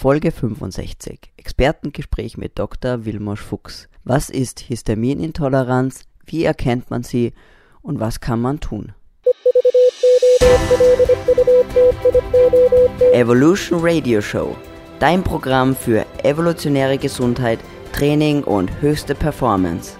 Folge 65. Expertengespräch mit Dr. Wilmosch Fuchs. Was ist Histaminintoleranz? Wie erkennt man sie? Und was kann man tun? Evolution Radio Show. Dein Programm für evolutionäre Gesundheit, Training und höchste Performance.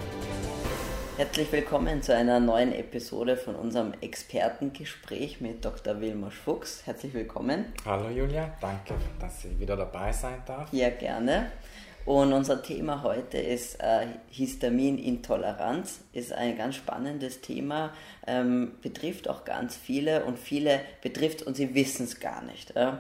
Herzlich willkommen zu einer neuen Episode von unserem Expertengespräch mit Dr. Wilmer Fuchs. Herzlich willkommen. Hallo Julia, danke, dass ich wieder dabei sein darf. Ja, gerne. Und unser Thema heute ist äh, Histaminintoleranz. Ist ein ganz spannendes Thema, ähm, betrifft auch ganz viele und viele betrifft und sie wissen es gar nicht. Äh?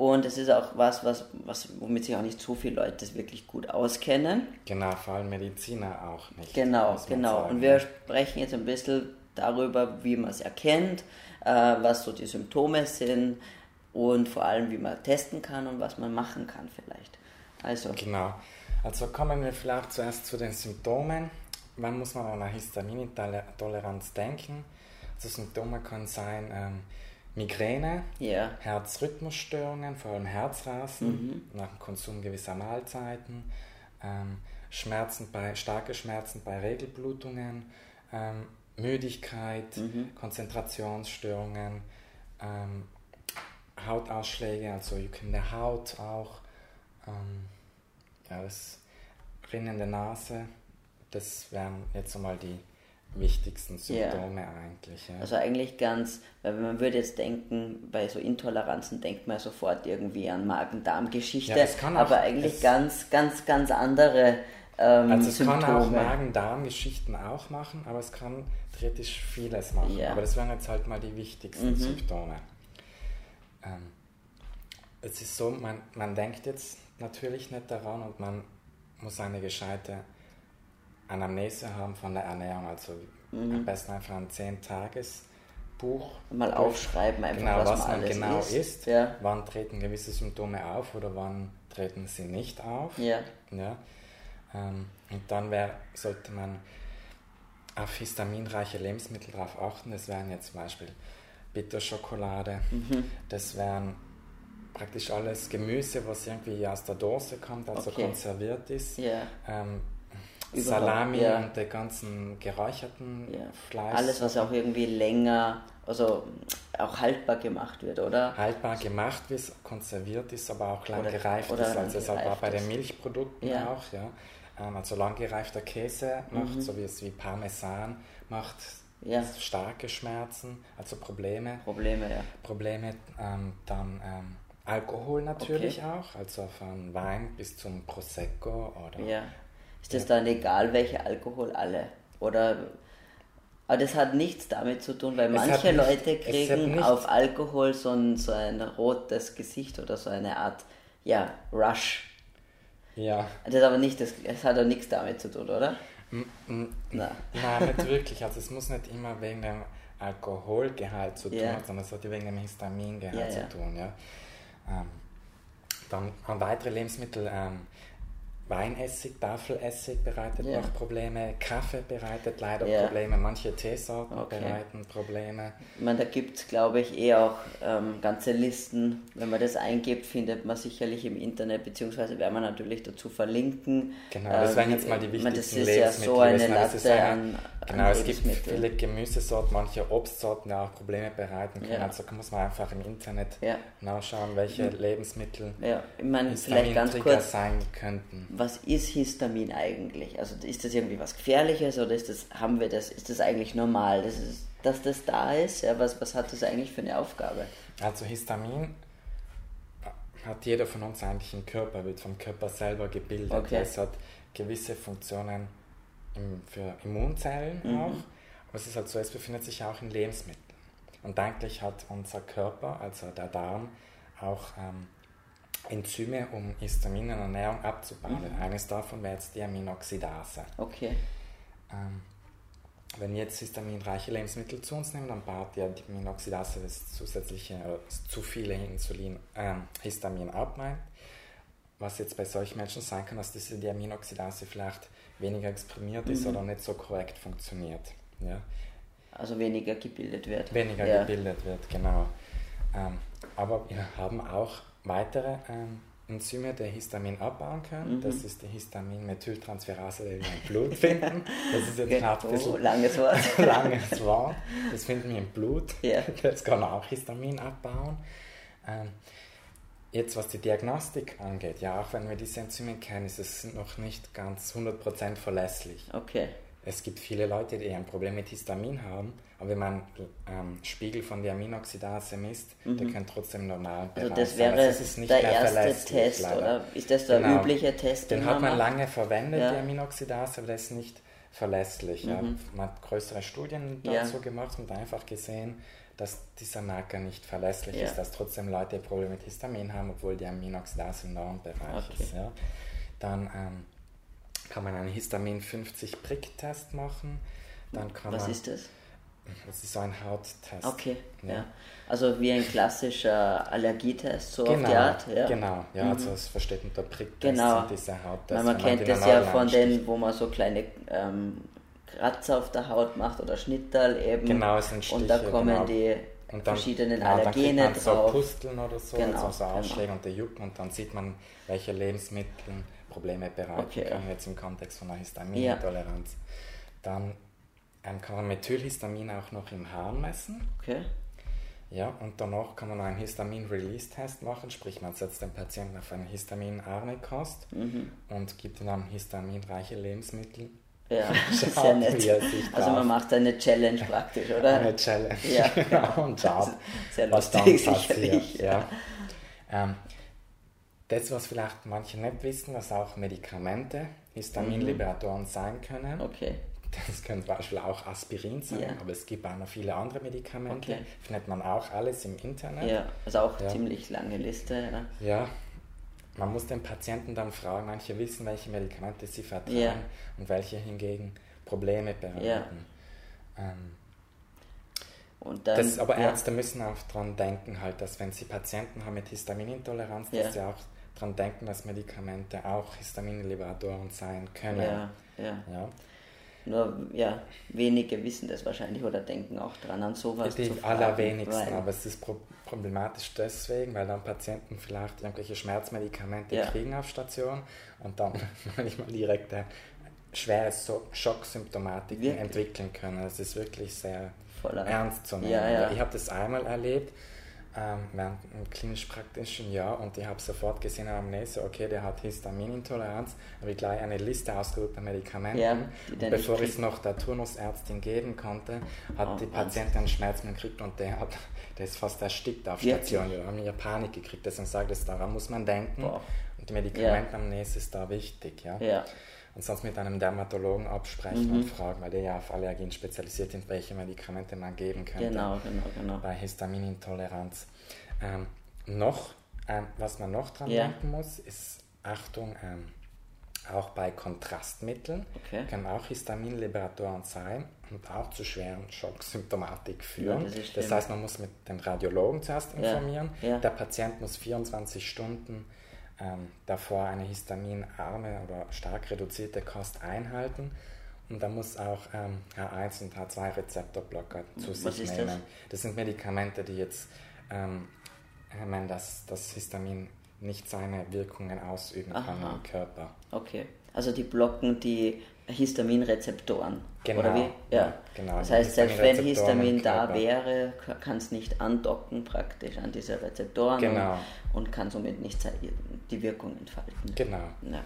Und es ist auch was, was, was, womit sich auch nicht so viele Leute wirklich gut auskennen. Genau, vor allem Mediziner auch nicht. Genau, genau. Sagen. Und wir sprechen jetzt ein bisschen darüber, wie man es erkennt, äh, was so die Symptome sind und vor allem, wie man testen kann und was man machen kann vielleicht. Also. Genau. Also kommen wir vielleicht zuerst zu den Symptomen. Wann muss man an eine Histaminintoleranz denken? Also Symptome können sein, ähm, Migräne, ja. Herzrhythmusstörungen, vor allem Herzrasen mhm. nach dem Konsum gewisser Mahlzeiten, ähm, Schmerzen bei, starke Schmerzen bei Regelblutungen, ähm, Müdigkeit, mhm. Konzentrationsstörungen, ähm, Hautausschläge, also Jucken der Haut auch, ähm, ja, das Rinnen der Nase, das wären jetzt einmal die wichtigsten Symptome yeah. eigentlich. Ja. Also eigentlich ganz, weil man würde jetzt denken, bei so Intoleranzen denkt man sofort irgendwie an Magen-Darm-Geschichte, ja, aber eigentlich ganz, ganz, ganz andere ähm, Also es Symptome. kann auch Magen-Darm-Geschichten auch machen, aber es kann theoretisch vieles machen. Yeah. Aber das wären jetzt halt mal die wichtigsten mhm. Symptome. Ähm, es ist so, man, man denkt jetzt natürlich nicht daran und man muss eine gescheite Anamnese haben von der Ernährung, also mhm. am besten einfach ein 10-Tages-Buch. Mal aufschreiben, einfach, genau, was, was man, man genau isst. isst ja. Wann treten gewisse Symptome auf oder wann treten sie nicht auf. Ja. ja. Ähm, und dann wär, sollte man auf histaminreiche Lebensmittel darauf achten. Das wären jetzt zum Beispiel Bitterschokolade, mhm. das wären praktisch alles Gemüse, was irgendwie aus der Dose kommt, also okay. konserviert ist. Yeah. Ähm, Salami ja. und der ganzen geräucherten ja. Fleisch. Alles, was auch irgendwie länger, also auch haltbar gemacht wird, oder? Haltbar gemacht wird, konserviert ist, aber auch lang oder, gereift oder ist. Also es war bei den Milchprodukten ja. auch, ja. Ähm, also lang gereifter Käse macht, mhm. so wie es wie Parmesan macht, ja. starke Schmerzen, also Probleme. Probleme, ja. Probleme, ähm, dann ähm, Alkohol natürlich okay. auch, also von Wein bis zum Prosecco oder ja. Ist das dann egal, welche Alkohol alle? Oder aber das hat nichts damit zu tun, weil manche nicht, Leute kriegen auf Alkohol so ein, so ein rotes Gesicht oder so eine Art, ja, Rush. Ja. Das aber nicht, das, das hat auch nichts damit zu tun, oder? Mm, mm, Nein. Nein, nicht wirklich. Also es muss nicht immer wegen dem Alkoholgehalt zu tun, yeah. sondern es hat wegen dem Histamingehalt ja, zu tun. Ja. Ähm, dann weitere Lebensmittel, ähm, Weinessig, Tafelessig bereitet yeah. noch Probleme, Kaffee bereitet leider yeah. Probleme, manche Teesorten okay. bereiten Probleme. Ich meine, da gibt es, glaube ich, eh auch ähm, ganze Listen. Wenn man das eingibt, findet man sicherlich im Internet, beziehungsweise werden wir natürlich dazu verlinken. Genau, das wären jetzt mal die wichtigsten Das ist ja so eine Latte eine, an, Genau, es gibt viele Gemüsesorten, manche Obstsorten, die auch Probleme bereiten können. Ja. Also muss man einfach im Internet ja. nachschauen, welche mhm. Lebensmittel ja. ich meine, vielleicht ganz kurz sein könnten was ist Histamin eigentlich? Also ist das irgendwie was Gefährliches oder ist das, haben wir das, ist das eigentlich normal, dass, es, dass das da ist? Ja, was, was hat das eigentlich für eine Aufgabe? Also Histamin hat jeder von uns eigentlich im Körper, wird vom Körper selber gebildet. Okay. Es hat gewisse Funktionen im, für Immunzellen mhm. auch. Aber es ist halt so, es befindet sich auch in Lebensmitteln. Und eigentlich hat unser Körper, also der Darm, auch ähm, Enzyme, um Histamin in der Ernährung abzubauen. Mhm. Eines davon wäre jetzt die Aminoxidase. Okay. Ähm, wenn wir jetzt histaminreiche Lebensmittel zu uns nehmen, dann baut ja die Aminoxidase das zusätzliche, äh, zu viele Insulin, äh, Histamin ab. Was jetzt bei solchen Menschen sein kann, dass diese die Aminoxidase vielleicht weniger exprimiert mhm. ist oder nicht so korrekt funktioniert. Ja? Also weniger gebildet wird. Weniger ja. gebildet wird, genau. Ähm, aber wir haben auch weitere ähm, Enzyme, die Histamin abbauen können. Mhm. Das ist die Histamin-Methyltransferase, die wir im Blut finden. Das ist jetzt gerade ein bisschen oh, langes Wort. langes Wort. Das finden wir im Blut. Ja. Das kann auch Histamin abbauen. Ähm, jetzt, was die Diagnostik angeht, ja, auch wenn wir diese Enzyme kennen, ist es noch nicht ganz 100% verlässlich. Okay. Es gibt viele Leute, die ein Problem mit Histamin haben, aber wenn man ähm, Spiegel von der Aminoxidase misst, mhm. der kann trotzdem normal Also das wäre also das der erste Test, leider. oder? Ist das der genau. übliche Test? Den, den hat man macht? lange verwendet, ja. die Aminoxidase, aber der ist nicht verlässlich. Mhm. Ja. Man hat größere Studien dazu ja. gemacht und einfach gesehen, dass dieser Marker nicht verlässlich ja. ist, dass trotzdem Leute Probleme mit Histamin haben, obwohl die Aminoxidase im Normbereich okay. ist. Ja. Dann ähm, kann man einen Histamin 50 Prick-Test machen. Dann kann Was man, ist das? Das ist so ein Hauttest. Okay, ja. ja. Also wie ein klassischer Allergietest, so genau, auf die Art. Ja. Genau, ja, mhm. also es versteht unter Pricktest genau. diese Hauttest. Man, man kennt das ja von denen, wo man so kleine ähm, Kratzer auf der Haut macht oder Schnitterl eben. Genau, es sind Stiche, Und da kommen genau. die und dann, verschiedenen ja, Allergene dann man drauf. so Pusteln oder so, genau, also so genau. Ausschläge genau. und der Jucken und dann sieht man, welche Lebensmittel Probleme bereiten okay, können, jetzt im Kontext von einer Histaminintoleranz. Ja. Dann ähm, kann man Methylhistamin auch noch im Haar messen. Okay. Ja, und danach kann man einen Histamin-Release-Test machen, sprich man setzt den Patienten auf eine histaminarme Kost mhm. und gibt ihm dann histaminreiche Lebensmittel ja, sehr nett. Also man macht eine Challenge praktisch, oder? Eine Challenge, ja, genau. Und schaut, sehr was dann passiert. Ja. Ähm, das, was vielleicht manche nicht wissen, dass auch Medikamente Histaminliberatoren mhm. sein können. Okay. Das können zum Beispiel auch Aspirin sein, ja. aber es gibt auch noch viele andere Medikamente. Okay. Findet man auch alles im Internet. Ja, also auch ja. ziemlich lange Liste. Ja. ja, man muss den Patienten dann fragen, manche wissen, welche Medikamente sie vertragen ja. und welche hingegen Probleme bereiten. Ja. Ähm, dann, das, aber Ärzte müssen auch daran denken, halt, dass wenn sie Patienten haben mit Histaminintoleranz, dass sie auch daran denken, dass Medikamente auch Histaminliberatoren sein können. Ja, ja. ja. Nur, ja, wenige wissen das wahrscheinlich oder denken auch dran, an sowas Die zu fragen, allerwenigsten, aber es ist problematisch deswegen, weil dann Patienten vielleicht irgendwelche Schmerzmedikamente ja. kriegen auf Station und dann manchmal direkt eine schwere so Schocksymptomatik entwickeln können. Das ist wirklich sehr Voller. ernst zu nehmen. Ja, ja. Ich habe das einmal erlebt, ähm, während einem klinisch-praktischen Jahr und ich habe sofort gesehen am Amnese, okay, der hat Histaminintoleranz, habe ich gleich eine Liste ausgedruckt an Medikamenten. Ja, bevor ich es noch der Turnusärztin geben konnte, hat oh, die Patientin einen Schmerzen gekriegt und der, hat, der ist fast erstickt auf Station. Wir haben ja Panik gekriegt, deswegen sage ich, daran muss man denken. Boah. Und die Medikamentenamnese ja. ist da wichtig. Ja. ja und sonst mit einem Dermatologen absprechen mhm. und fragen, weil der ja auf Allergien spezialisiert ist, welche Medikamente man geben könnte. Genau, genau, genau. Bei Histaminintoleranz. Ähm, noch, ähm, was man noch dran ja. denken muss, ist Achtung, ähm, auch bei Kontrastmitteln okay. können auch Histaminliberatoren sein und auch zu schweren Schocksymptomatik führen. Ja, das, das, heißt, man muss mit dem Radiologen zuerst informieren. Ja. Der Patient muss 24 Stunden ähm, davor eine histaminarme oder stark reduzierte Kost einhalten. Und da muss auch ähm, H1 und H2-Rezeptorblocker zu sich Was nehmen. Das? das? sind Medikamente, die jetzt ähm, meine, dass das Histamin nicht seine Wirkungen ausüben Aha. kann im Körper. Okay, also die blocken die Histaminrezeptoren. Genau. Oder wie? Ja. genau. Das heißt, selbst wenn Histamin da wäre, kann es nicht andocken praktisch an diese Rezeptoren genau. und, und, kann somit nicht die Wirkung entfalten. Genau. Ja.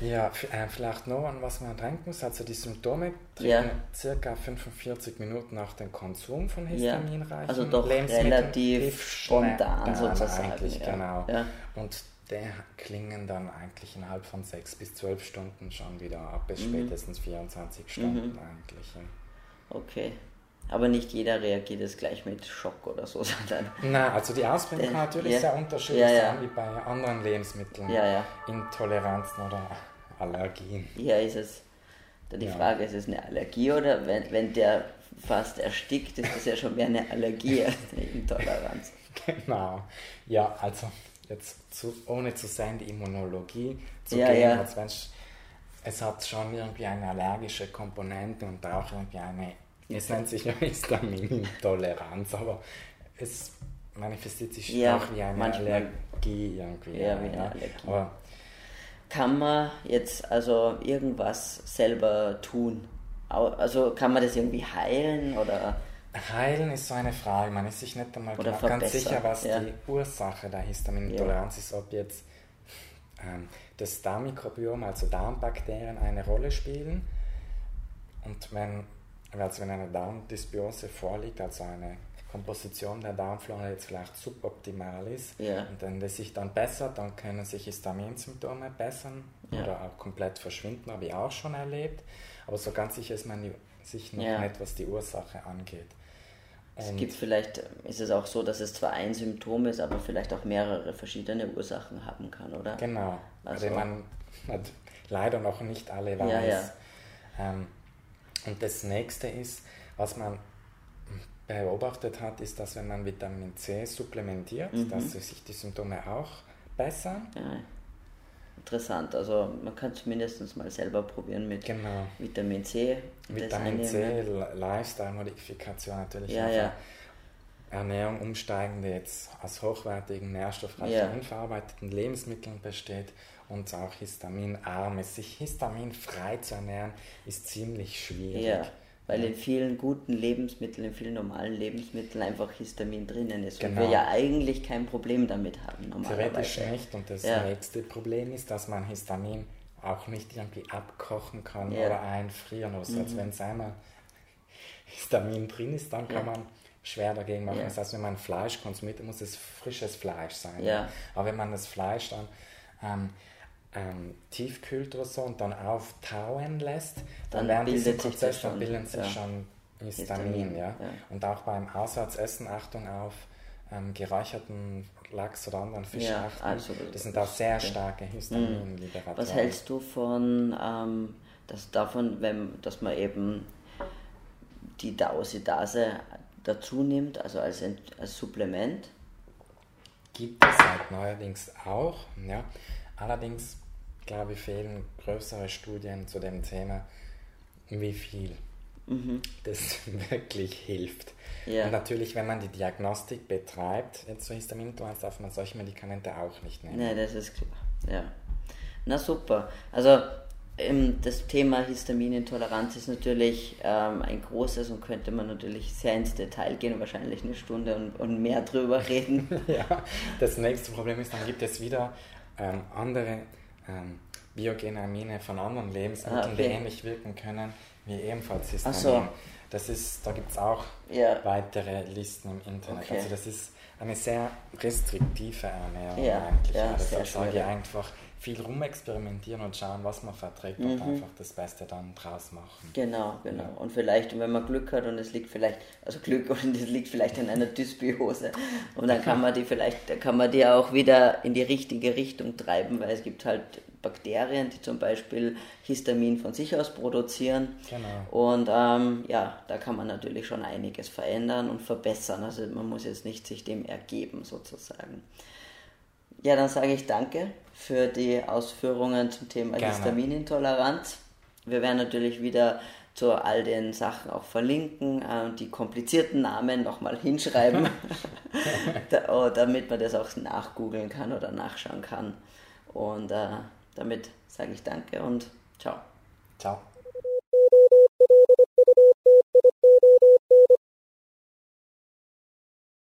Ja, äh, vielleicht noch an was man denken muss. Also die Symptome treten ja. circa 45 Minuten nach dem Konsum von histaminreichen ja. Also doch relativ spontan sozusagen. Eigentlich, ja. genau. Ja. Und der klingen dann eigentlich innerhalb von sechs bis zwölf Stunden schon wieder ab, bis mhm. spätestens 24 Stunden mhm. eigentlich. Ja. Okay. Aber nicht jeder reagiert es gleich mit Schock oder so, sondern. Nein, also die Ausbildung kann natürlich ja. sehr unterschiedlich ja, sein, wie bei anderen Lebensmitteln. Ja, ja. Intoleranzen oder Allergien. Ja, ist es. Die Frage, ist es eine Allergie oder wenn, wenn der fast erstickt, ist das ja schon mehr eine Allergie als eine Intoleranz. Genau. Ja, also jetzt zu, ohne zu sein, die Immunologie zu ja, gehen, ja. als Mensch, es hat schon irgendwie eine allergische Komponente und auch irgendwie eine, es nennt sich ja Histaminintoleranz, aber es manifestiert sich ja, auch wie eine manchmal, Allergie irgendwie. Ja, wie eine. Allergie. Aber kann man jetzt also irgendwas selber tun? Also kann man das irgendwie heilen oder? Heilen ist so eine Frage. Man ist sich nicht einmal ganz sicher, was ja. die Ursache der Histaminintoleranz ja. ist. Ob jetzt ähm, das Darmmikrobiom, also Darmbakterien, eine Rolle spielen. Und wenn, also wenn eine Darmdysbiose vorliegt, also eine Komposition der Darmflora jetzt vielleicht suboptimal ist ja. und wenn das sich dann bessert, dann können sich Histaminsymptome bessern oder auch komplett verschwinden, habe ich auch schon erlebt. Aber so ganz sicher ist man sich noch ja. nicht, was die Ursache angeht. Es gibt vielleicht, ist es auch so, dass es zwar ein Symptom ist, aber vielleicht auch mehrere verschiedene Ursachen haben kann, oder? Genau, also, also man leider noch nicht alle weiß. Ja, ja. Ähm, und das nächste ist, was man beobachtet hat, ist, dass wenn man Vitamin C supplementiert, mhm. dass sich die Symptome auch bessern. Ja. Interessant, also man kann es mindestens mal selber probieren mit genau. Vitamin C. Vitamin C, Lifestyle-Modifikation natürlich. Ja, ja. Ernährung umsteigen, die jetzt aus hochwertigen, nährstoffreichen, ja. unverarbeiteten Lebensmitteln besteht und auch histaminarm ist. Sich histaminfrei zu ernähren, ist ziemlich schwierig. Ja weil in vielen guten Lebensmitteln, in vielen normalen Lebensmitteln einfach Histamin drinnen ist genau. und wir genau. ja eigentlich kein Problem damit haben. Theoretisch nicht und das ja. nächste Problem ist, dass man Histamin auch nicht irgendwie abkochen kann ja. oder einfrieren muss. Mhm. Also wenn es einmal Histamin drin ist, dann kann ja. man schwer dagegen machen. Das heißt, wenn man Fleisch konsumiert, muss es frisches Fleisch sein. Aber wenn man das Fleisch dann ähm, ähm, tiefkühlt oder so und dann auftauen lässt, dann, dann während diesem Prozess dann bilden sich ja. schon Histamin. Histamin ja? ja? Und auch beim Auswärtsessen, Achtung auf ähm, geräucherten Lachs oder anderen Fischarten, ja, also, das sind auch sehr okay. starke Histaminliberatoren. Was hältst du von ähm, das, davon, wenn, dass man eben die Dausidase dazu nimmt, also als, als Supplement? Gibt es halt neuerdings auch, ja. Allerdings, glaube ich, fehlen größere Studien zu dem Thema, wie viel mhm. das wirklich hilft. Ja. Und natürlich, wenn man die Diagnostik betreibt, jetzt so Histamintoleranz, darf man solche Medikamente auch nicht nehmen. Nein, das ist klar. Ja. Na super. Also ähm, das Thema Histaminintoleranz ist natürlich ähm, ein großes und könnte man natürlich sehr ins Detail gehen, wahrscheinlich eine Stunde und, und mehr drüber reden. ja, das nächste Problem ist, dann gibt es wieder ähm, andere ähm, biogene Amine von anderen Lebensmitteln, ah, okay. die ähnlich wirken können wie ebenfalls Histamin. So. Das ist, da gibt es auch ja. weitere Listen im Internet. Okay. Also das ist eine sehr restriktive Ernährung ja. eigentlich. Ja, sage ich einfach, viel rumexperimentieren und schauen, was man verträgt mhm. und einfach das Beste dann draus machen. Genau, genau. Ja. Und vielleicht, wenn man Glück hat und es liegt vielleicht, also Glück und es liegt vielleicht in einer Dysbiose und dann kann man die vielleicht, dann kann man die auch wieder in die richtige Richtung treiben, weil es gibt halt Bakterien, die zum Beispiel Histamin von sich aus produzieren. Genau. Und ähm, ja, da kann man natürlich schon einiges verändern und verbessern. Also man muss jetzt nicht sich dem ergeben sozusagen. Ja, dann sage ich danke für die Ausführungen zum Thema Gerne. Histaminintoleranz. Wir werden natürlich wieder zu all den Sachen auch verlinken äh, und die komplizierten Namen nochmal hinschreiben, oh, damit man das auch nachgoogeln kann oder nachschauen kann. Und äh, damit sage ich danke und ciao. Ciao.